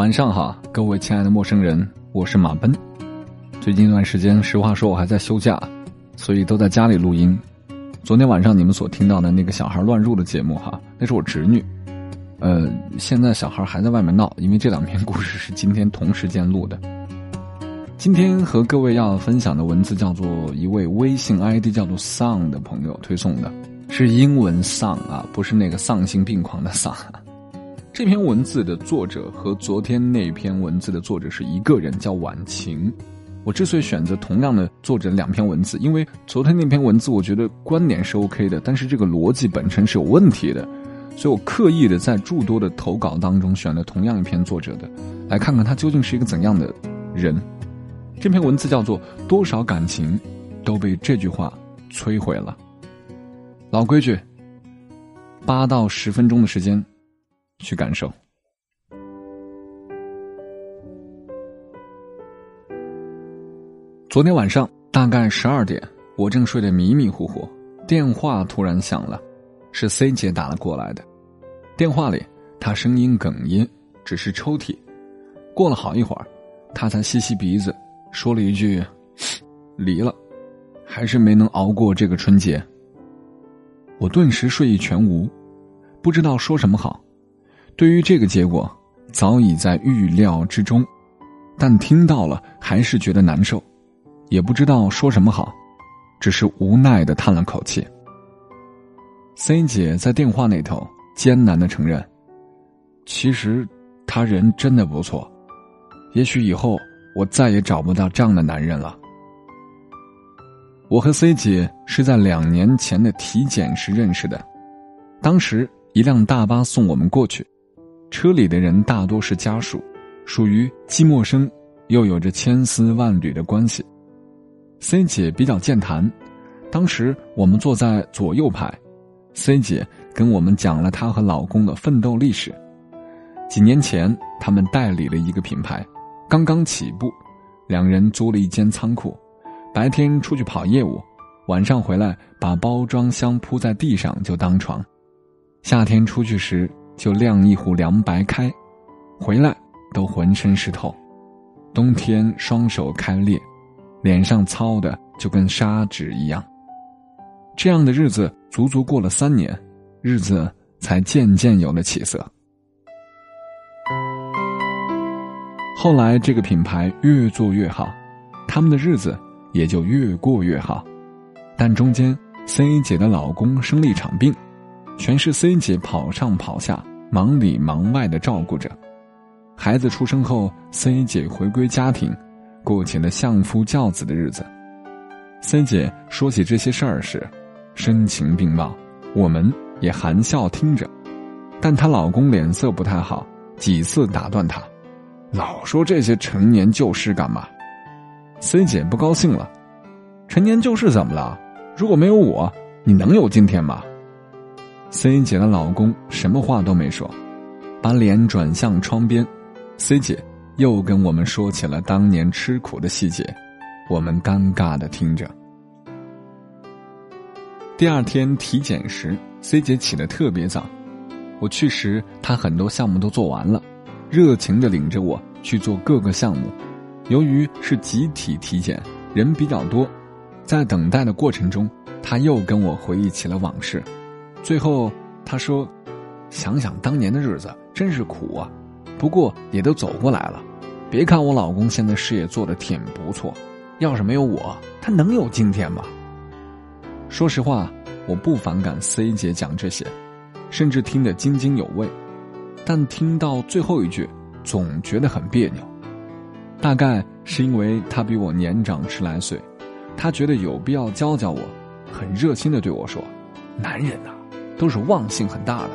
晚上好，各位亲爱的陌生人，我是马奔。最近一段时间，实话说我还在休假，所以都在家里录音。昨天晚上你们所听到的那个小孩乱入的节目，哈，那是我侄女。呃，现在小孩还在外面闹，因为这两篇故事是今天同时间录的。今天和各位要分享的文字叫做一位微信 ID 叫做丧的朋友推送的，是英文丧啊，不是那个丧心病狂的丧。这篇文字的作者和昨天那篇文字的作者是一个人，叫晚晴。我之所以选择同样的作者两篇文字，因为昨天那篇文字我觉得观点是 OK 的，但是这个逻辑本身是有问题的，所以我刻意的在诸多的投稿当中选了同样一篇作者的，来看看他究竟是一个怎样的人。这篇文字叫做《多少感情都被这句话摧毁了》。老规矩，八到十分钟的时间。去感受。昨天晚上大概十二点，我正睡得迷迷糊糊，电话突然响了，是 C 姐打了过来的。电话里，她声音哽咽，只是抽泣。过了好一会儿，她才吸吸鼻子，说了一句：“离了，还是没能熬过这个春节。”我顿时睡意全无，不知道说什么好。对于这个结果，早已在预料之中，但听到了还是觉得难受，也不知道说什么好，只是无奈的叹了口气。C 姐在电话那头艰难的承认：“其实，他人真的不错，也许以后我再也找不到这样的男人了。”我和 C 姐是在两年前的体检时认识的，当时一辆大巴送我们过去。车里的人大多是家属，属于既陌生又有着千丝万缕的关系。C 姐比较健谈，当时我们坐在左右排，C 姐跟我们讲了她和老公的奋斗历史。几年前，他们代理了一个品牌，刚刚起步，两人租了一间仓库，白天出去跑业务，晚上回来把包装箱铺在地上就当床。夏天出去时。就晾一壶凉白开，回来都浑身湿透，冬天双手开裂，脸上糙的就跟砂纸一样。这样的日子足足过了三年，日子才渐渐有了起色。后来这个品牌越做越好，他们的日子也就越过越好。但中间 C 姐的老公生了一场病，全是 C 姐跑上跑下。忙里忙外的照顾着，孩子出生后，C 姐回归家庭，过起了相夫教子的日子。C 姐说起这些事儿时，声情并茂，我们也含笑听着。但她老公脸色不太好，几次打断她：“老说这些陈年旧事干嘛？”C 姐不高兴了：“陈年旧事怎么了？如果没有我，你能有今天吗？” C 姐的老公什么话都没说，把脸转向窗边。C 姐又跟我们说起了当年吃苦的细节，我们尴尬的听着。第二天体检时，C 姐起得特别早。我去时，她很多项目都做完了，热情的领着我去做各个项目。由于是集体体检，人比较多，在等待的过程中，她又跟我回忆起了往事。最后，他说：“想想当年的日子，真是苦啊！不过也都走过来了。别看我老公现在事业做的挺不错，要是没有我，他能有今天吗？”说实话，我不反感 C 姐讲这些，甚至听得津津有味。但听到最后一句，总觉得很别扭。大概是因为他比我年长十来岁，他觉得有必要教教我，很热心的对我说：“男人呐。”都是忘性很大的，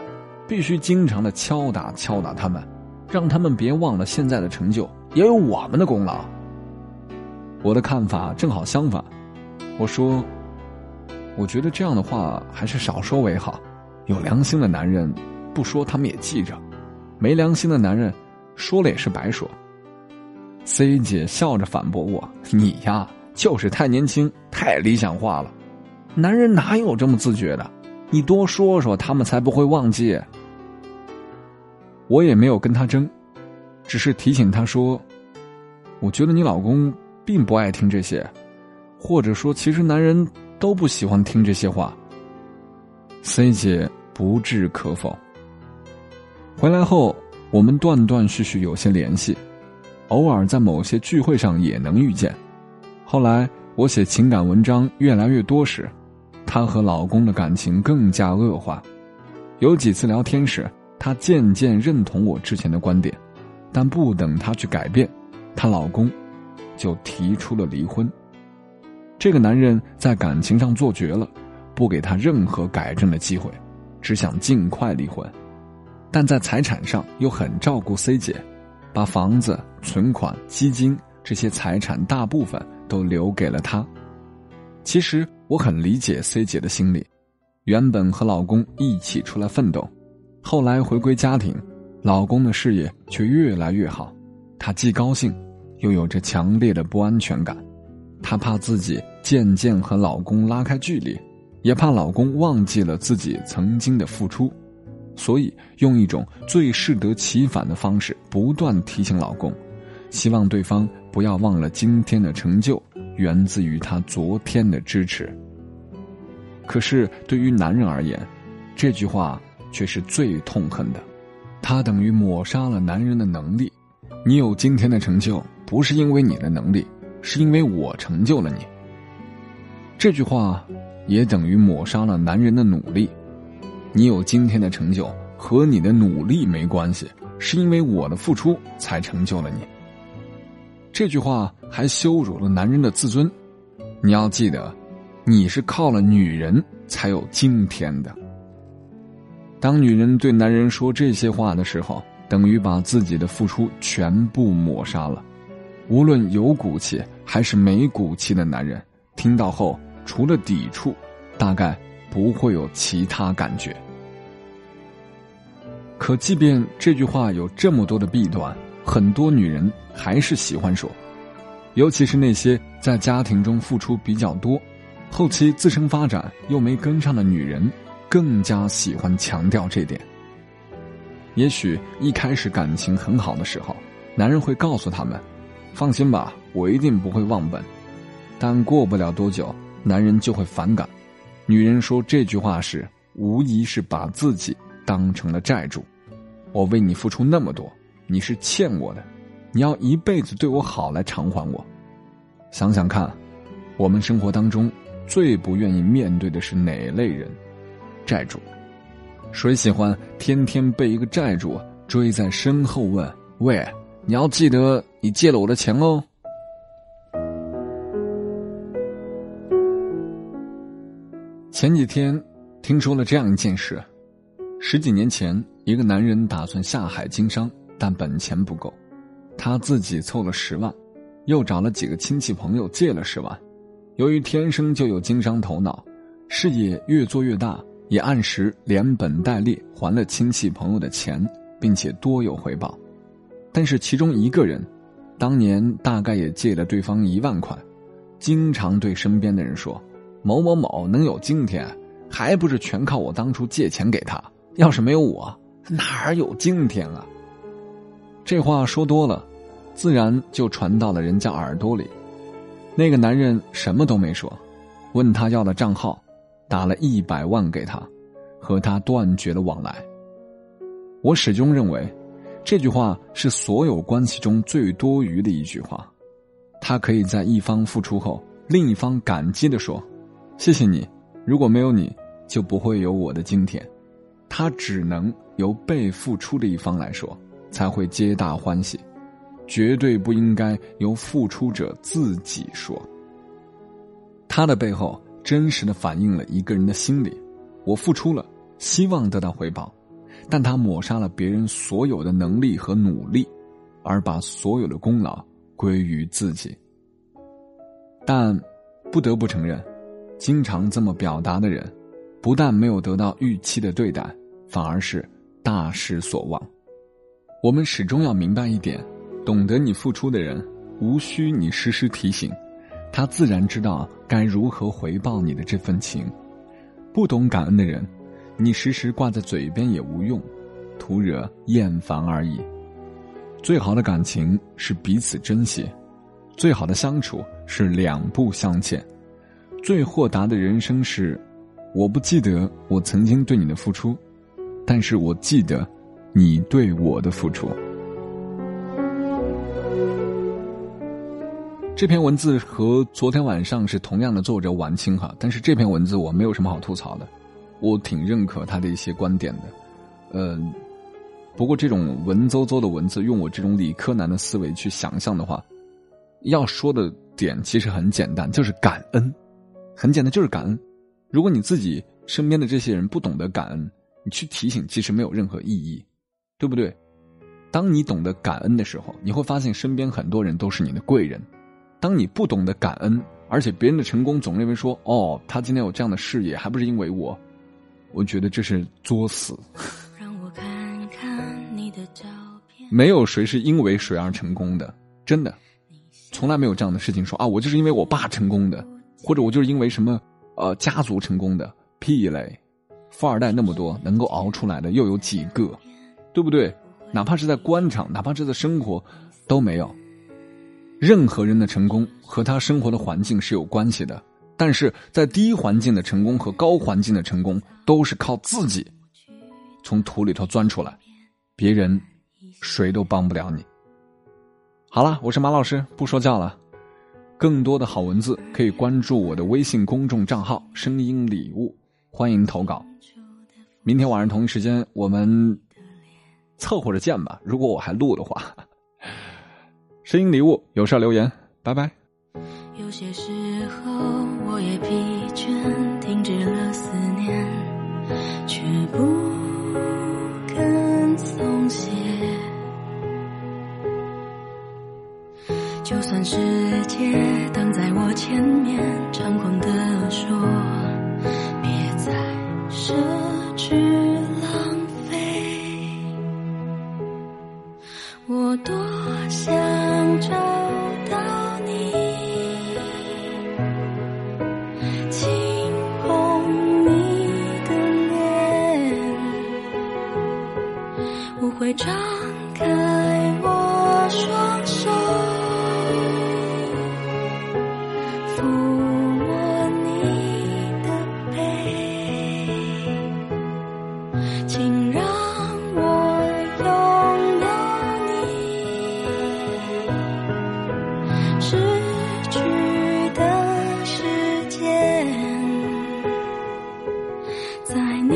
必须经常的敲打敲打他们，让他们别忘了现在的成就也有我们的功劳。我的看法正好相反，我说，我觉得这样的话还是少说为好。有良心的男人不说他们也记着，没良心的男人说了也是白说。C 姐笑着反驳我：“你呀，就是太年轻，太理想化了，男人哪有这么自觉的？”你多说说，他们才不会忘记。我也没有跟他争，只是提醒他说：“我觉得你老公并不爱听这些，或者说，其实男人都不喜欢听这些话。”C 姐不置可否。回来后，我们断断续续有些联系，偶尔在某些聚会上也能遇见。后来我写情感文章越来越多时，她和老公的感情更加恶化。有几次聊天时，她渐渐认同我之前的观点。但不等她去改变，她老公就提出了离婚。这个男人在感情上做绝了，不给她任何改正的机会，只想尽快离婚。但在财产上又很照顾 C 姐，把房子、存款、基金这些财产大部分都留给了她。其实我很理解 C 姐的心理，原本和老公一起出来奋斗，后来回归家庭。老公的事业却越来越好，她既高兴，又有着强烈的不安全感。她怕自己渐渐和老公拉开距离，也怕老公忘记了自己曾经的付出，所以用一种最适得其反的方式不断提醒老公，希望对方不要忘了今天的成就源自于他昨天的支持。可是对于男人而言，这句话却是最痛恨的。他等于抹杀了男人的能力。你有今天的成就，不是因为你的能力，是因为我成就了你。这句话也等于抹杀了男人的努力。你有今天的成就和你的努力没关系，是因为我的付出才成就了你。这句话还羞辱了男人的自尊。你要记得，你是靠了女人才有今天的。当女人对男人说这些话的时候，等于把自己的付出全部抹杀了。无论有骨气还是没骨气的男人，听到后除了抵触，大概不会有其他感觉。可即便这句话有这么多的弊端，很多女人还是喜欢说，尤其是那些在家庭中付出比较多，后期自身发展又没跟上的女人。更加喜欢强调这点。也许一开始感情很好的时候，男人会告诉他们：“放心吧，我一定不会忘本。”但过不了多久，男人就会反感。女人说这句话时，无疑是把自己当成了债主。我为你付出那么多，你是欠我的，你要一辈子对我好来偿还我。想想看，我们生活当中最不愿意面对的是哪类人？债主，谁喜欢天天被一个债主追在身后问：“喂，你要记得你借了我的钱哦。”前几天听说了这样一件事：十几年前，一个男人打算下海经商，但本钱不够，他自己凑了十万，又找了几个亲戚朋友借了十万。由于天生就有经商头脑，事业越做越大。也按时连本带利还了亲戚朋友的钱，并且多有回报。但是其中一个人，当年大概也借了对方一万块，经常对身边的人说：“某某某能有今天，还不是全靠我当初借钱给他。要是没有我，哪有今天啊？”这话说多了，自然就传到了人家耳朵里。那个男人什么都没说，问他要了账号。打了一百万给他，和他断绝了往来。我始终认为，这句话是所有关系中最多余的一句话。他可以在一方付出后，另一方感激的说：“谢谢你，如果没有你，就不会有我的今天。”他只能由被付出的一方来说，才会皆大欢喜，绝对不应该由付出者自己说。他的背后。真实的反映了一个人的心理，我付出了，希望得到回报，但他抹杀了别人所有的能力和努力，而把所有的功劳归于自己。但不得不承认，经常这么表达的人，不但没有得到预期的对待，反而是大失所望。我们始终要明白一点：懂得你付出的人，无需你时时提醒。他自然知道该如何回报你的这份情，不懂感恩的人，你时时挂在嘴边也无用，徒惹厌烦而已。最好的感情是彼此珍惜，最好的相处是两不相欠，最豁达的人生是，我不记得我曾经对你的付出，但是我记得，你对我的付出。这篇文字和昨天晚上是同样的作者晚清哈，但是这篇文字我没有什么好吐槽的，我挺认可他的一些观点的，嗯。不过，这种文绉绉的文字，用我这种理科男的思维去想象的话，要说的点其实很简单，就是感恩，很简单，就是感恩。如果你自己身边的这些人不懂得感恩，你去提醒，其实没有任何意义，对不对？当你懂得感恩的时候，你会发现身边很多人都是你的贵人。当你不懂得感恩，而且别人的成功总认为说，哦，他今天有这样的事业，还不是因为我？我觉得这是作死。没有谁是因为谁而成功的，真的，从来没有这样的事情说啊，我就是因为我爸成功的，或者我就是因为什么呃家族成功的，屁嘞！富二代那么多，能够熬出来的又有几个，对不对？哪怕是在官场，哪怕是在生活，都没有。任何人的成功和他生活的环境是有关系的，但是在低环境的成功和高环境的成功，都是靠自己从土里头钻出来，别人。谁都帮不了你。好了，我是马老师，不说教了。更多的好文字可以关注我的微信公众账号“声音礼物”，欢迎投稿。明天晚上同一时间我们凑合着见吧。如果我还录的话，声音礼物有事留言，拜拜。有些时候我也疲倦，停止了思念，却不肯松懈。就算世界挡在我前面，猖狂地说，张开我双手。抚摸你的背请让我拥有你。失去的时间在你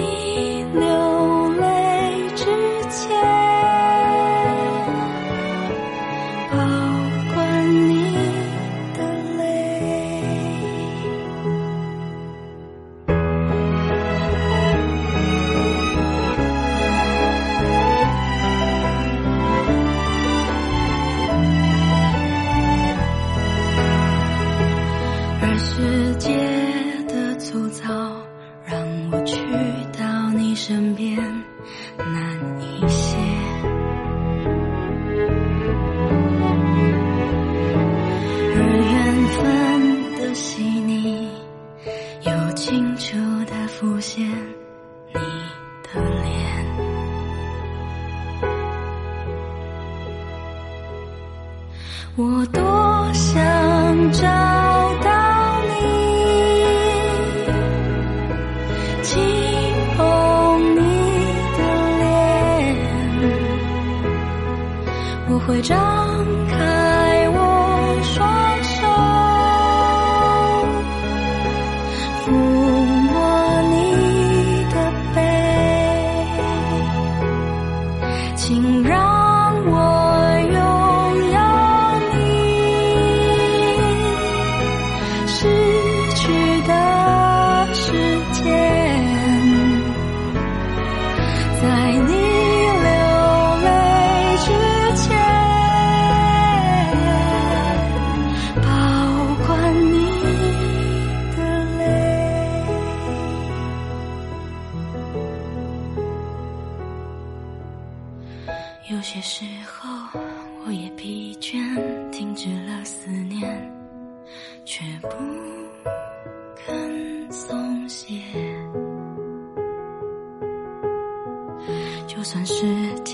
会张。却不肯松懈。就算是。